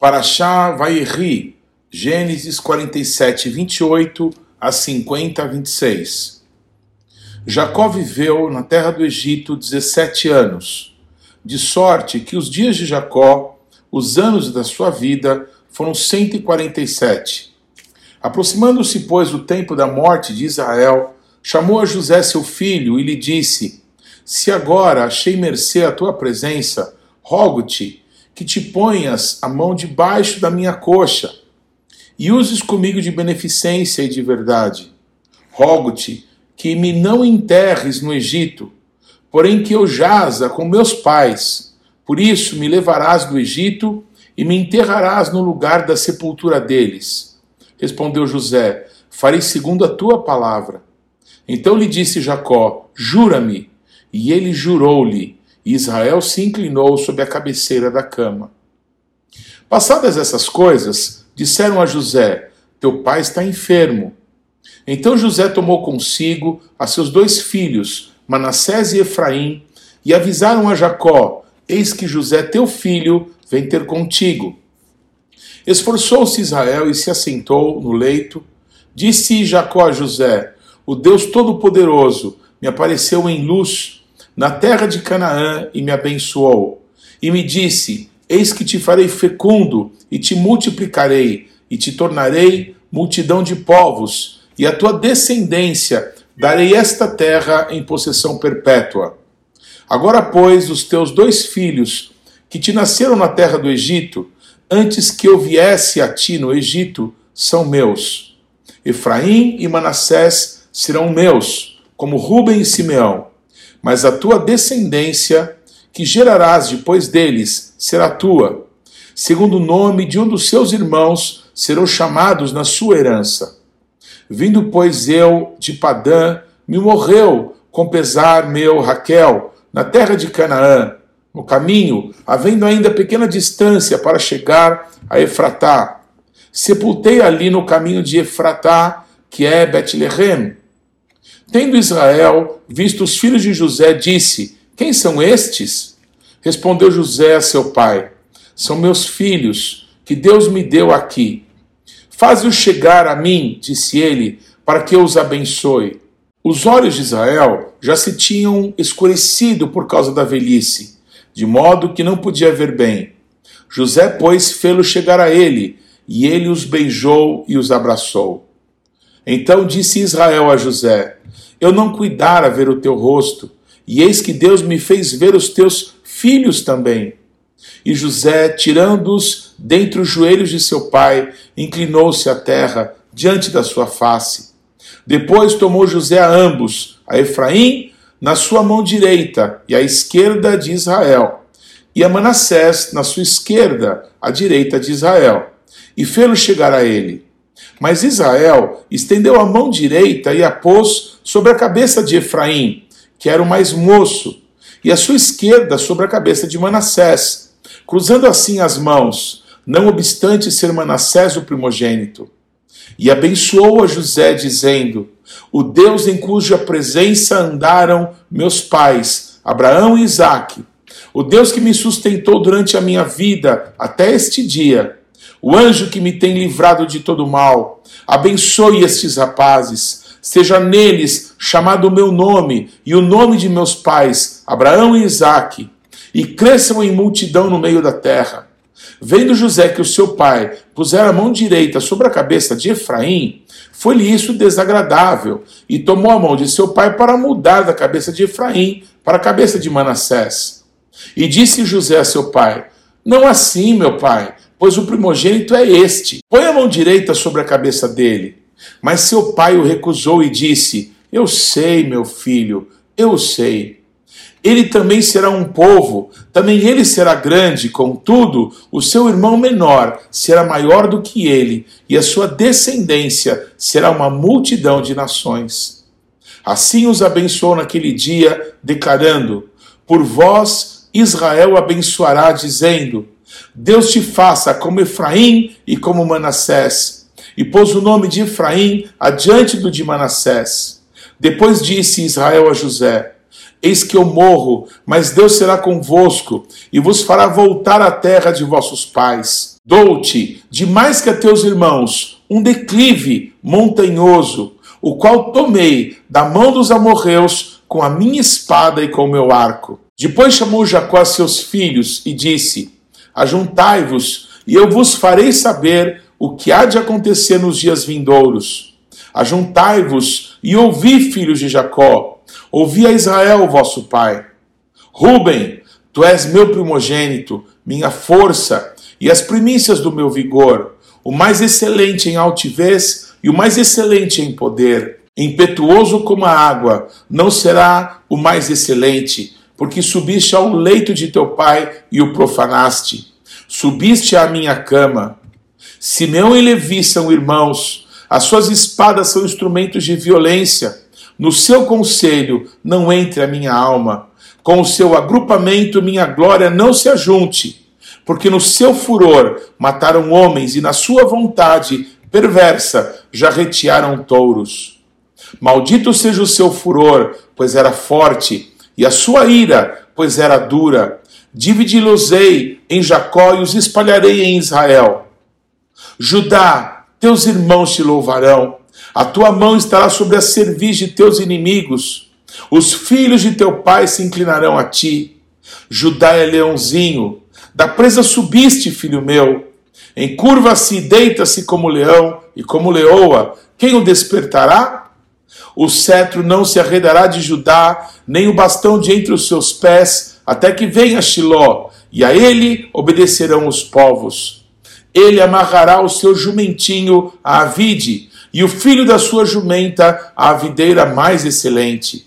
Paraxá Vaierri, Gênesis 47, 28 a 50, 26. Jacó viveu na terra do Egito 17 anos, de sorte que os dias de Jacó, os anos da sua vida, foram 147. Aproximando-se, pois, o tempo da morte de Israel, chamou a José seu filho e lhe disse: Se agora achei mercê à tua presença, rogo-te que te ponhas a mão debaixo da minha coxa e uses comigo de beneficência e de verdade. Rogo-te que me não enterres no Egito, porém que eu jaza com meus pais. Por isso me levarás do Egito e me enterrarás no lugar da sepultura deles. Respondeu José: Farei segundo a tua palavra. Então lhe disse Jacó: Jura-me. E ele jurou-lhe. Israel se inclinou sobre a cabeceira da cama. Passadas essas coisas, disseram a José: Teu pai está enfermo. Então José tomou consigo a seus dois filhos, Manassés e Efraim, e avisaram a Jacó: Eis que José, teu filho, vem ter contigo. Esforçou-se Israel e se assentou no leito. Disse Jacó a José: O Deus Todo-Poderoso me apareceu em luz na terra de Canaã e me abençoou. E me disse: Eis que te farei fecundo e te multiplicarei e te tornarei multidão de povos, e a tua descendência darei esta terra em possessão perpétua. Agora, pois, os teus dois filhos, que te nasceram na terra do Egito, antes que eu viesse a ti no Egito, são meus. Efraim e Manassés serão meus, como Ruben e Simeão mas a tua descendência, que gerarás depois deles, será tua. Segundo o nome de um dos seus irmãos, serão chamados na sua herança. Vindo, pois, eu de Padã, me morreu com pesar meu Raquel, na terra de Canaã. No caminho, havendo ainda pequena distância para chegar a Efratá. Sepultei ali no caminho de Efratá, que é Betlehem, Tendo Israel visto os filhos de José, disse: Quem são estes? Respondeu José a seu pai: São meus filhos, que Deus me deu aqui. Faze-os chegar a mim, disse ele, para que eu os abençoe. Os olhos de Israel já se tinham escurecido por causa da velhice, de modo que não podia ver bem. José, pois, fê-los chegar a ele, e ele os beijou e os abraçou. Então disse Israel a José: eu não cuidara ver o teu rosto, e eis que Deus me fez ver os teus filhos também. E José, tirando-os dentre os joelhos de seu pai, inclinou-se à terra diante da sua face. Depois tomou José a ambos, a Efraim na sua mão direita e à esquerda de Israel, e a Manassés na sua esquerda, à direita de Israel, e fê-lo chegar a ele. Mas Israel estendeu a mão direita e a pôs sobre a cabeça de Efraim, que era o mais moço, e a sua esquerda sobre a cabeça de Manassés, cruzando assim as mãos, não obstante ser Manassés o primogênito. E abençoou a José, dizendo: O Deus em cuja presença andaram meus pais, Abraão e Isaque, o Deus que me sustentou durante a minha vida até este dia, o anjo que me tem livrado de todo mal, abençoe estes rapazes, seja neles chamado o meu nome e o nome de meus pais, Abraão e Isaque, e cresçam em multidão no meio da terra. Vendo José que o seu pai pusera a mão direita sobre a cabeça de Efraim, foi-lhe isso desagradável, e tomou a mão de seu pai para mudar da cabeça de Efraim para a cabeça de Manassés. E disse José a seu pai: Não assim, meu pai, pois o primogênito é este. Põe a mão direita sobre a cabeça dele. Mas seu pai o recusou e disse: Eu sei, meu filho, eu sei. Ele também será um povo, também ele será grande, contudo, o seu irmão menor será maior do que ele, e a sua descendência será uma multidão de nações. Assim os abençoou naquele dia, declarando: Por vós Israel abençoará, dizendo: Deus te faça como Efraim e como Manassés. E pôs o nome de Efraim adiante do de Manassés. Depois disse Israel a José: Eis que eu morro, mas Deus será convosco e vos fará voltar à terra de vossos pais. Dou-te, de mais que a teus irmãos, um declive montanhoso, o qual tomei da mão dos amorreus com a minha espada e com o meu arco. Depois chamou Jacó a seus filhos e disse: Ajuntai-vos, e eu vos farei saber o que há de acontecer nos dias vindouros. Ajuntai-vos e ouvi, filhos de Jacó, ouvi a Israel, vosso pai. Ruben, tu és meu primogênito, minha força e as primícias do meu vigor, o mais excelente em altivez e o mais excelente em poder. Impetuoso como a água, não será o mais excelente, porque subiste ao leito de teu pai e o profanaste. Subiste à minha cama. Simeão e Levi são irmãos, as suas espadas são instrumentos de violência. No seu conselho não entre a minha alma. Com o seu agrupamento, minha glória não se ajunte. Porque no seu furor mataram homens e na sua vontade perversa já retearam touros. Maldito seja o seu furor, pois era forte, e a sua ira, pois era dura. Dividi-los-ei em Jacó e os espalharei em Israel. Judá, teus irmãos te louvarão. A tua mão estará sobre a cerviz de teus inimigos. Os filhos de teu pai se inclinarão a ti. Judá é leãozinho. Da presa subiste, filho meu. Encurva-se e deita-se como leão e como leoa. Quem o despertará? O cetro não se arredará de Judá, nem o bastão de entre os seus pés, até que venha Shiló, e a ele obedecerão os povos ele amarrará o seu jumentinho à vide, e o filho da sua jumenta à videira mais excelente.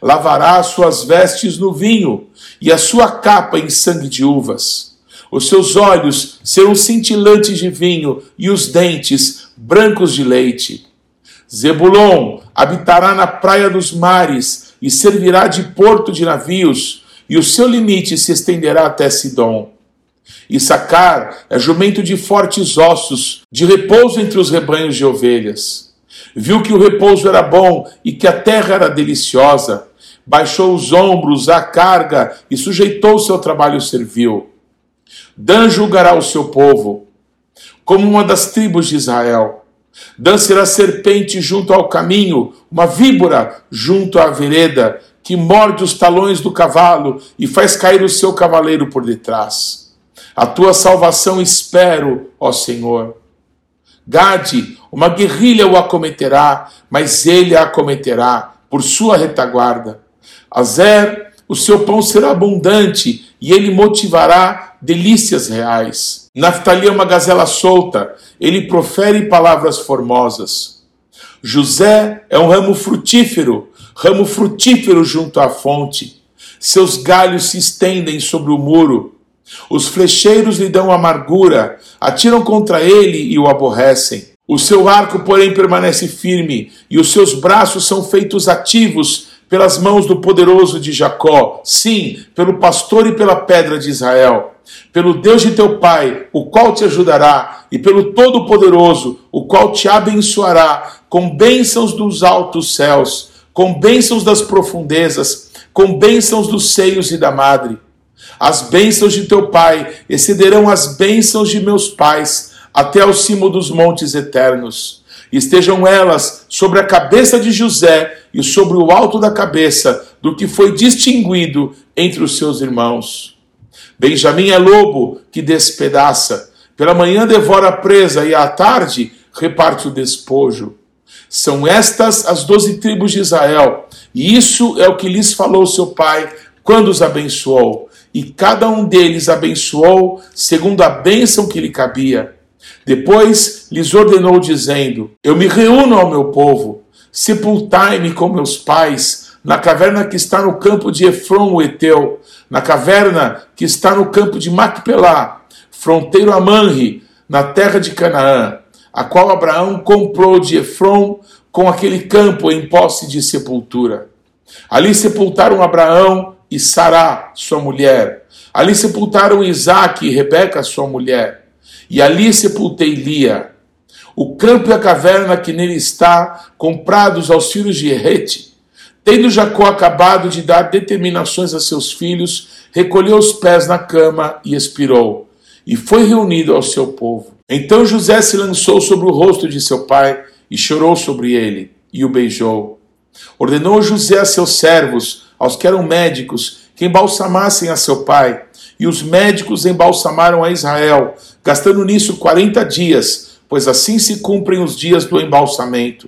Lavará as suas vestes no vinho, e a sua capa em sangue de uvas. Os seus olhos serão cintilantes de vinho, e os dentes brancos de leite. Zebulon habitará na praia dos mares, e servirá de porto de navios, e o seu limite se estenderá até Sidom. Issacar é jumento de fortes ossos, de repouso entre os rebanhos de ovelhas. Viu que o repouso era bom e que a terra era deliciosa. Baixou os ombros à carga e sujeitou seu trabalho servil. Dan julgará o seu povo, como uma das tribos de Israel. Dan será serpente junto ao caminho, uma víbora junto à vereda, que morde os talões do cavalo e faz cair o seu cavaleiro por detrás. A tua salvação espero, ó Senhor. Gade, uma guerrilha o acometerá, mas ele a acometerá por sua retaguarda. Azer, o seu pão será abundante e ele motivará delícias reais. Naftali é uma gazela solta, ele profere palavras formosas. José é um ramo frutífero, ramo frutífero junto à fonte. Seus galhos se estendem sobre o muro. Os flecheiros lhe dão amargura, atiram contra ele e o aborrecem. O seu arco, porém, permanece firme, e os seus braços são feitos ativos pelas mãos do poderoso de Jacó, sim, pelo pastor e pela pedra de Israel. Pelo Deus de teu pai, o qual te ajudará, e pelo Todo-Poderoso, o qual te abençoará, com bênçãos dos altos céus, com bênçãos das profundezas, com bênçãos dos seios e da madre. As bênçãos de teu pai excederão as bênçãos de meus pais, até ao cimo dos montes eternos. Estejam elas sobre a cabeça de José e sobre o alto da cabeça do que foi distinguido entre os seus irmãos. Benjamim é lobo que despedaça, pela manhã devora a presa e à tarde reparte o despojo. São estas as doze tribos de Israel, e isso é o que lhes falou seu pai quando os abençoou e cada um deles abençoou segundo a bênção que lhe cabia. Depois lhes ordenou, dizendo: Eu me reúno ao meu povo, sepultai-me com meus pais, na caverna que está no campo de Efron, o Eteu, na caverna que está no campo de Macpelá, fronteiro a Manre, na terra de Canaã, a qual Abraão comprou de Efron com aquele campo em posse de sepultura. Ali sepultaram Abraão e Sará, sua mulher. Ali sepultaram Isaac e Rebeca, sua mulher. E ali sepultei Lia. O campo e a caverna que nele está, comprados aos filhos de Errete. Tendo Jacó acabado de dar determinações a seus filhos, recolheu os pés na cama e expirou. e foi reunido ao seu povo. Então José se lançou sobre o rosto de seu pai e chorou sobre ele e o beijou. Ordenou José a seus servos, aos que eram médicos, que embalsamassem a seu pai. E os médicos embalsamaram a Israel, gastando nisso quarenta dias, pois assim se cumprem os dias do embalsamento.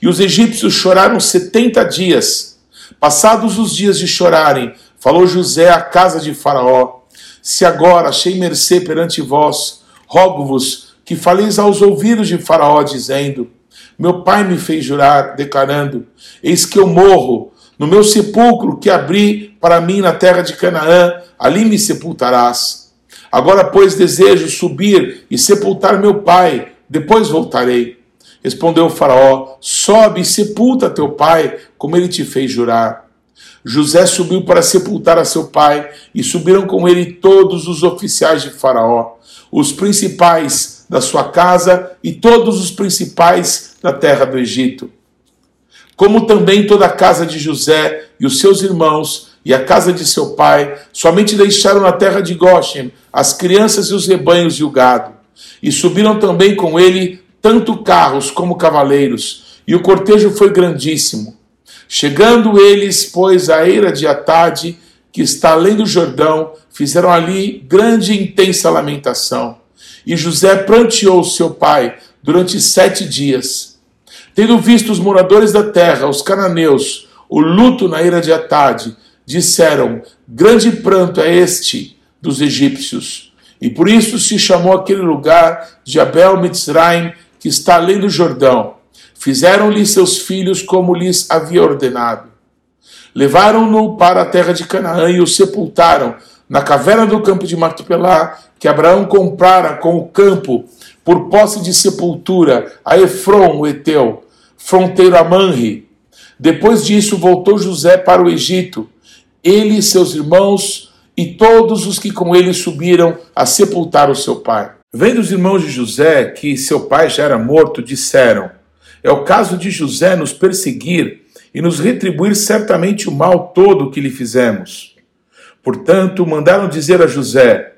E os egípcios choraram setenta dias. Passados os dias de chorarem, falou José à casa de Faraó: Se agora achei mercê perante vós, rogo-vos que faleis aos ouvidos de Faraó, dizendo: Meu pai me fez jurar, declarando: Eis que eu morro, no meu sepulcro que abri para mim na terra de Canaã, ali me sepultarás. Agora, pois, desejo subir e sepultar meu pai, depois voltarei. Respondeu Faraó: Sobe e sepulta teu pai, como ele te fez jurar. José subiu para sepultar a seu pai, e subiram com ele todos os oficiais de Faraó, os principais da sua casa e todos os principais da terra do Egito. Como também toda a casa de José e os seus irmãos e a casa de seu pai, somente deixaram na terra de Goshen as crianças e os rebanhos e o gado. E subiram também com ele tanto carros como cavaleiros, e o cortejo foi grandíssimo. Chegando eles, pois, à eira de Atade, que está além do Jordão, fizeram ali grande e intensa lamentação. E José pranteou seu pai durante sete dias. Tendo visto os moradores da terra, os cananeus, o luto na ira de Atade, disseram: Grande pranto é este dos egípcios. E por isso se chamou aquele lugar de Abel Mitzraim, que está além do Jordão. Fizeram-lhe seus filhos como lhes havia ordenado. Levaram-no para a terra de Canaã e o sepultaram na caverna do campo de Mactupelá, que Abraão comprara com o campo por posse de sepultura a Efron, o Eteu, fronteiro a Manri. Depois disso voltou José para o Egito, ele seus irmãos e todos os que com ele subiram a sepultar o seu pai. Vendo os irmãos de José que seu pai já era morto, disseram: É o caso de José nos perseguir e nos retribuir certamente o mal todo que lhe fizemos. Portanto, mandaram dizer a José: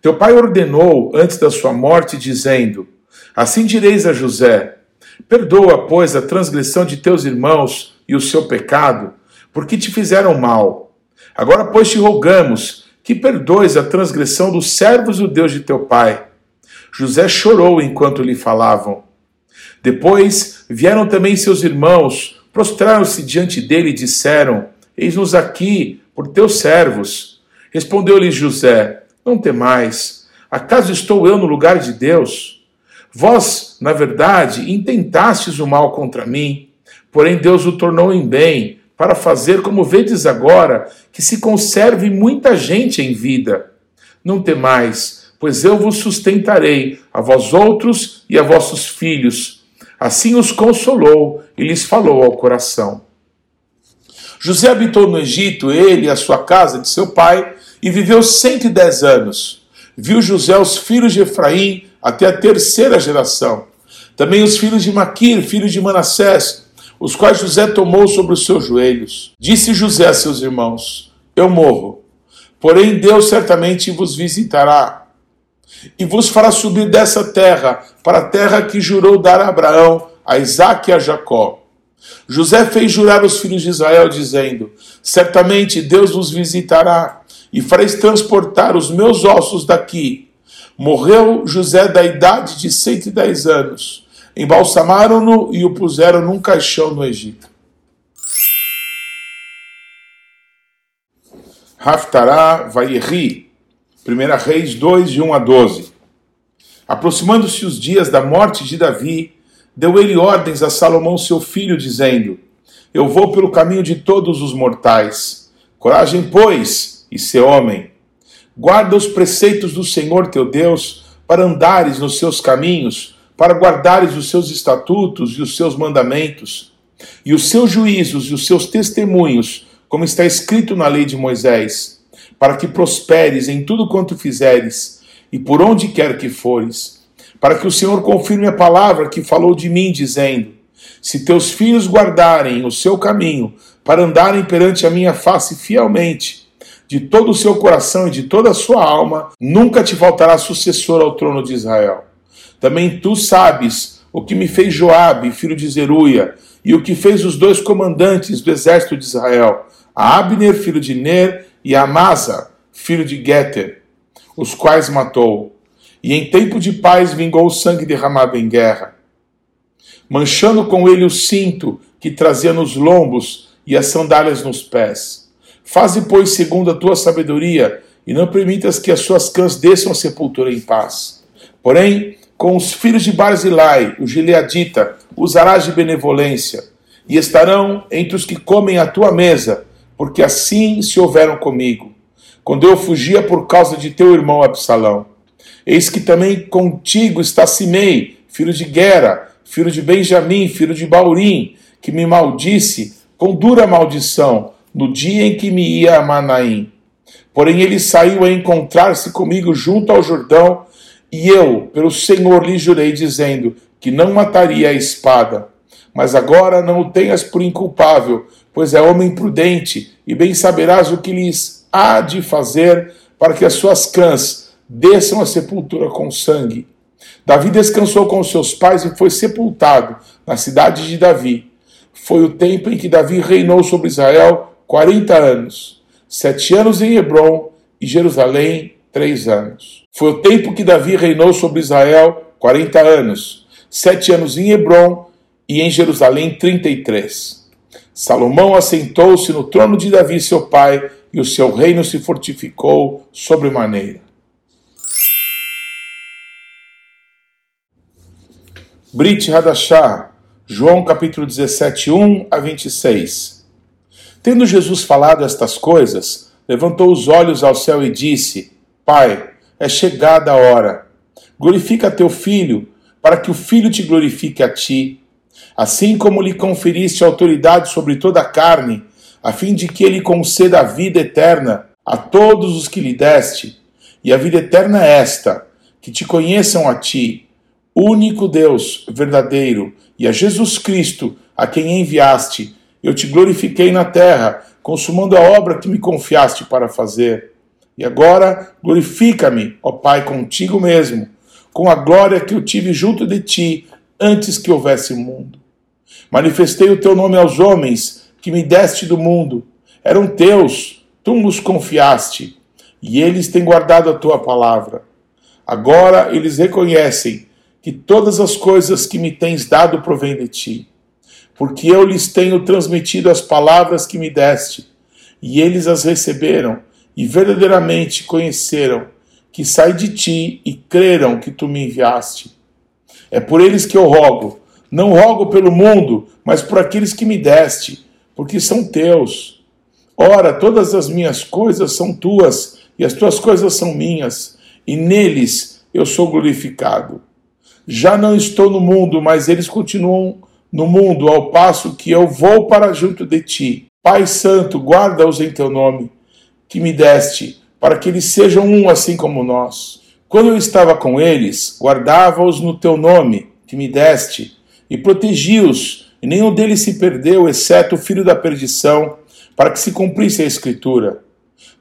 Teu pai ordenou antes da sua morte, dizendo: Assim direis a José: Perdoa, pois, a transgressão de teus irmãos e o seu pecado, porque te fizeram mal. Agora, pois, te rogamos que perdoes a transgressão dos servos do Deus de teu pai José chorou enquanto lhe falavam. Depois vieram também seus irmãos, prostraram-se diante dele e disseram: Eis-nos aqui por teus servos. Respondeu-lhe José: Não temais, acaso estou eu no lugar de Deus? Vós, na verdade, intentastes o mal contra mim, porém Deus o tornou em bem, para fazer como vedes agora, que se conserve muita gente em vida. Não temais, pois eu vos sustentarei, a vós outros e a vossos filhos. Assim os consolou e lhes falou ao coração. José habitou no Egito, ele e a sua casa de seu pai, e viveu cento e dez anos. Viu José os filhos de Efraim até a terceira geração. Também os filhos de Maquir, filhos de Manassés, os quais José tomou sobre os seus joelhos. Disse José a seus irmãos: Eu morro, porém Deus certamente vos visitará e vos fará subir dessa terra para a terra que jurou dar a Abraão, a Isaque e a Jacó. José fez jurar os filhos de Israel, dizendo: Certamente Deus vos visitará e fareis transportar os meus ossos daqui. Morreu José da idade de 110 anos. Embalsamaram-no e o puseram num caixão no Egito. Haftará Vaierri, 1 Reis 2, de 1 a 12. Aproximando-se os dias da morte de Davi, deu ele ordens a Salomão, seu filho, dizendo: Eu vou pelo caminho de todos os mortais. Coragem, pois, e ser homem. Guarda os preceitos do Senhor teu Deus, para andares nos seus caminhos, para guardares os seus estatutos e os seus mandamentos, e os seus juízos e os seus testemunhos, como está escrito na lei de Moisés para que prosperes em tudo quanto fizeres e por onde quer que fores, para que o Senhor confirme a palavra que falou de mim, dizendo: Se teus filhos guardarem o seu caminho, para andarem perante a minha face fielmente, de todo o seu coração e de toda a sua alma, nunca te faltará sucessor ao trono de Israel. Também tu sabes o que me fez Joabe, filho de Zeruia, e o que fez os dois comandantes do exército de Israel, a Abner, filho de Ner, e a Amasa, filho de Geter, os quais matou. E em tempo de paz vingou o sangue derramado em guerra, manchando com ele o cinto que trazia nos lombos e as sandálias nos pés. Faze, pois, segundo a tua sabedoria, e não permitas que as suas cãs desçam a sepultura em paz. Porém, com os filhos de Barzilai, o Gileadita, usarás de benevolência, e estarão entre os que comem a tua mesa, porque assim se houveram comigo, quando eu fugia por causa de teu irmão Absalão. Eis que também contigo está Simei, filho de Gera, filho de Benjamim, filho de Baurim, que me maldisse com dura maldição no dia em que me ia a Manaim. Porém ele saiu a encontrar-se comigo junto ao Jordão, e eu, pelo Senhor, lhe jurei, dizendo que não mataria a espada. Mas agora não o tenhas por inculpável, pois é homem prudente, e bem saberás o que lhes há de fazer para que as suas cãs desçam a sepultura com sangue. Davi descansou com seus pais e foi sepultado na cidade de Davi. Foi o tempo em que Davi reinou sobre Israel quarenta anos, sete anos em Hebron e Jerusalém, três anos. Foi o tempo que Davi reinou sobre Israel quarenta anos, sete anos em Hebron e em Jerusalém, trinta e três. Salomão assentou-se no trono de Davi, seu pai, e o seu reino se fortificou sobremaneira. Brit Hadashah, João capítulo 17, 1 a 26. Tendo Jesus falado estas coisas, levantou os olhos ao céu e disse: Pai, é chegada a hora. Glorifica teu filho, para que o filho te glorifique a ti. Assim como lhe conferiste autoridade sobre toda a carne, a fim de que ele conceda a vida eterna a todos os que lhe deste. E a vida eterna é esta: que te conheçam a ti, único Deus verdadeiro, e a Jesus Cristo, a quem enviaste. Eu te glorifiquei na terra, consumando a obra que me confiaste para fazer. E agora glorifica-me, ó Pai, contigo mesmo, com a glória que eu tive junto de ti antes que houvesse mundo. Manifestei o teu nome aos homens que me deste do mundo. Eram teus, tu nos confiaste, e eles têm guardado a tua palavra. Agora eles reconhecem que todas as coisas que me tens dado provêm de ti, porque eu lhes tenho transmitido as palavras que me deste, e eles as receberam, e verdadeiramente conheceram que sai de ti e creram que tu me enviaste. É por eles que eu rogo, não rogo pelo mundo, mas por aqueles que me deste, porque são teus. Ora, todas as minhas coisas são tuas, e as tuas coisas são minhas, e neles eu sou glorificado. Já não estou no mundo, mas eles continuam no mundo, ao passo que eu vou para junto de ti. Pai Santo, guarda-os em teu nome, que me deste, para que eles sejam um assim como nós. Quando eu estava com eles, guardava-os no teu nome, que me deste, e protegi-os, e nenhum deles se perdeu, exceto o filho da perdição, para que se cumprisse a Escritura.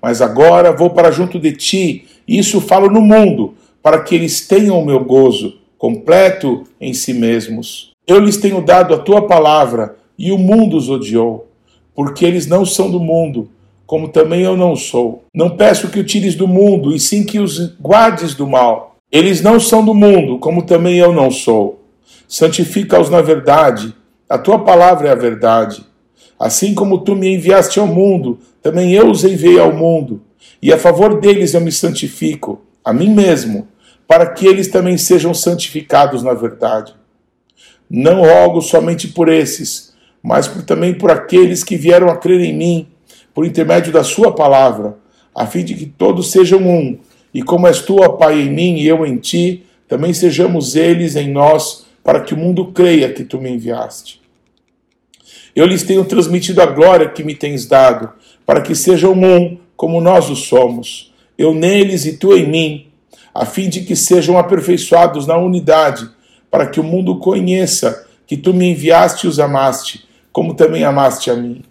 Mas agora vou para junto de ti, e isso falo no mundo, para que eles tenham o meu gozo completo em si mesmos. Eu lhes tenho dado a tua palavra e o mundo os odiou, porque eles não são do mundo, como também eu não sou. Não peço que o tires do mundo, e sim que os guardes do mal. Eles não são do mundo, como também eu não sou. Santifica-os na verdade, a tua palavra é a verdade. Assim como tu me enviaste ao mundo, também eu os enviei ao mundo, e a favor deles eu me santifico, a mim mesmo para que eles também sejam santificados na verdade. Não rogo somente por esses, mas por, também por aqueles que vieram a crer em mim, por intermédio da Sua palavra, a fim de que todos sejam um, e como és tu, ó Pai, em mim e eu em ti, também sejamos eles em nós, para que o mundo creia que tu me enviaste. Eu lhes tenho transmitido a glória que me tens dado, para que sejam um, como nós o somos, eu neles e tu em mim a fim de que sejam aperfeiçoados na unidade, para que o mundo conheça que tu me enviaste e os amaste, como também amaste a mim.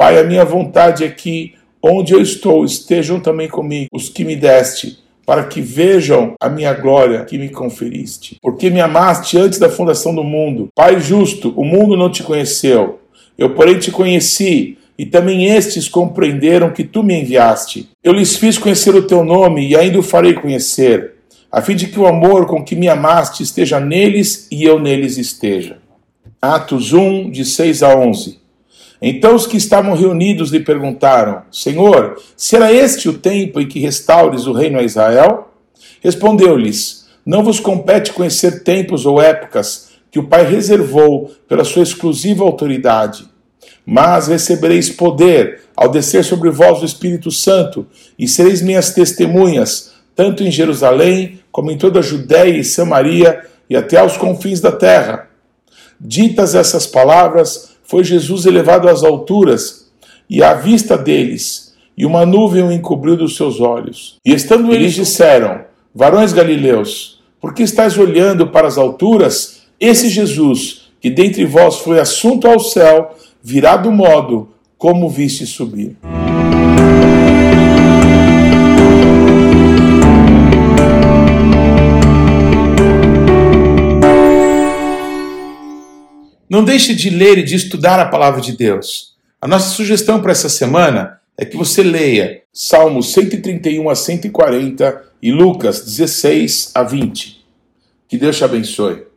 Pai, a minha vontade é que onde eu estou, estejam também comigo os que me deste, para que vejam a minha glória que me conferiste. Porque me amaste antes da fundação do mundo. Pai justo, o mundo não te conheceu. Eu, porém, te conheci, e também estes compreenderam que tu me enviaste. Eu lhes fiz conhecer o teu nome, e ainda o farei conhecer, a fim de que o amor com que me amaste esteja neles e eu neles esteja. Atos 1, de 6 a 11. Então os que estavam reunidos lhe perguntaram: Senhor, será este o tempo em que restaures o reino a Israel? Respondeu-lhes: Não vos compete conhecer tempos ou épocas que o Pai reservou pela sua exclusiva autoridade. Mas recebereis poder ao descer sobre vós o Espírito Santo, e sereis minhas testemunhas, tanto em Jerusalém, como em toda a Judéia e Samaria, e até aos confins da terra. Ditas essas palavras, foi Jesus elevado às alturas e à vista deles, e uma nuvem o encobriu dos seus olhos. E estando eles disseram: Varões galileus, por que estáis olhando para as alturas? Esse Jesus, que dentre vós foi assunto ao céu, virá do modo como viste subir. Não deixe de ler e de estudar a palavra de Deus. A nossa sugestão para essa semana é que você leia Salmos 131 a 140 e Lucas 16 a 20. Que Deus te abençoe.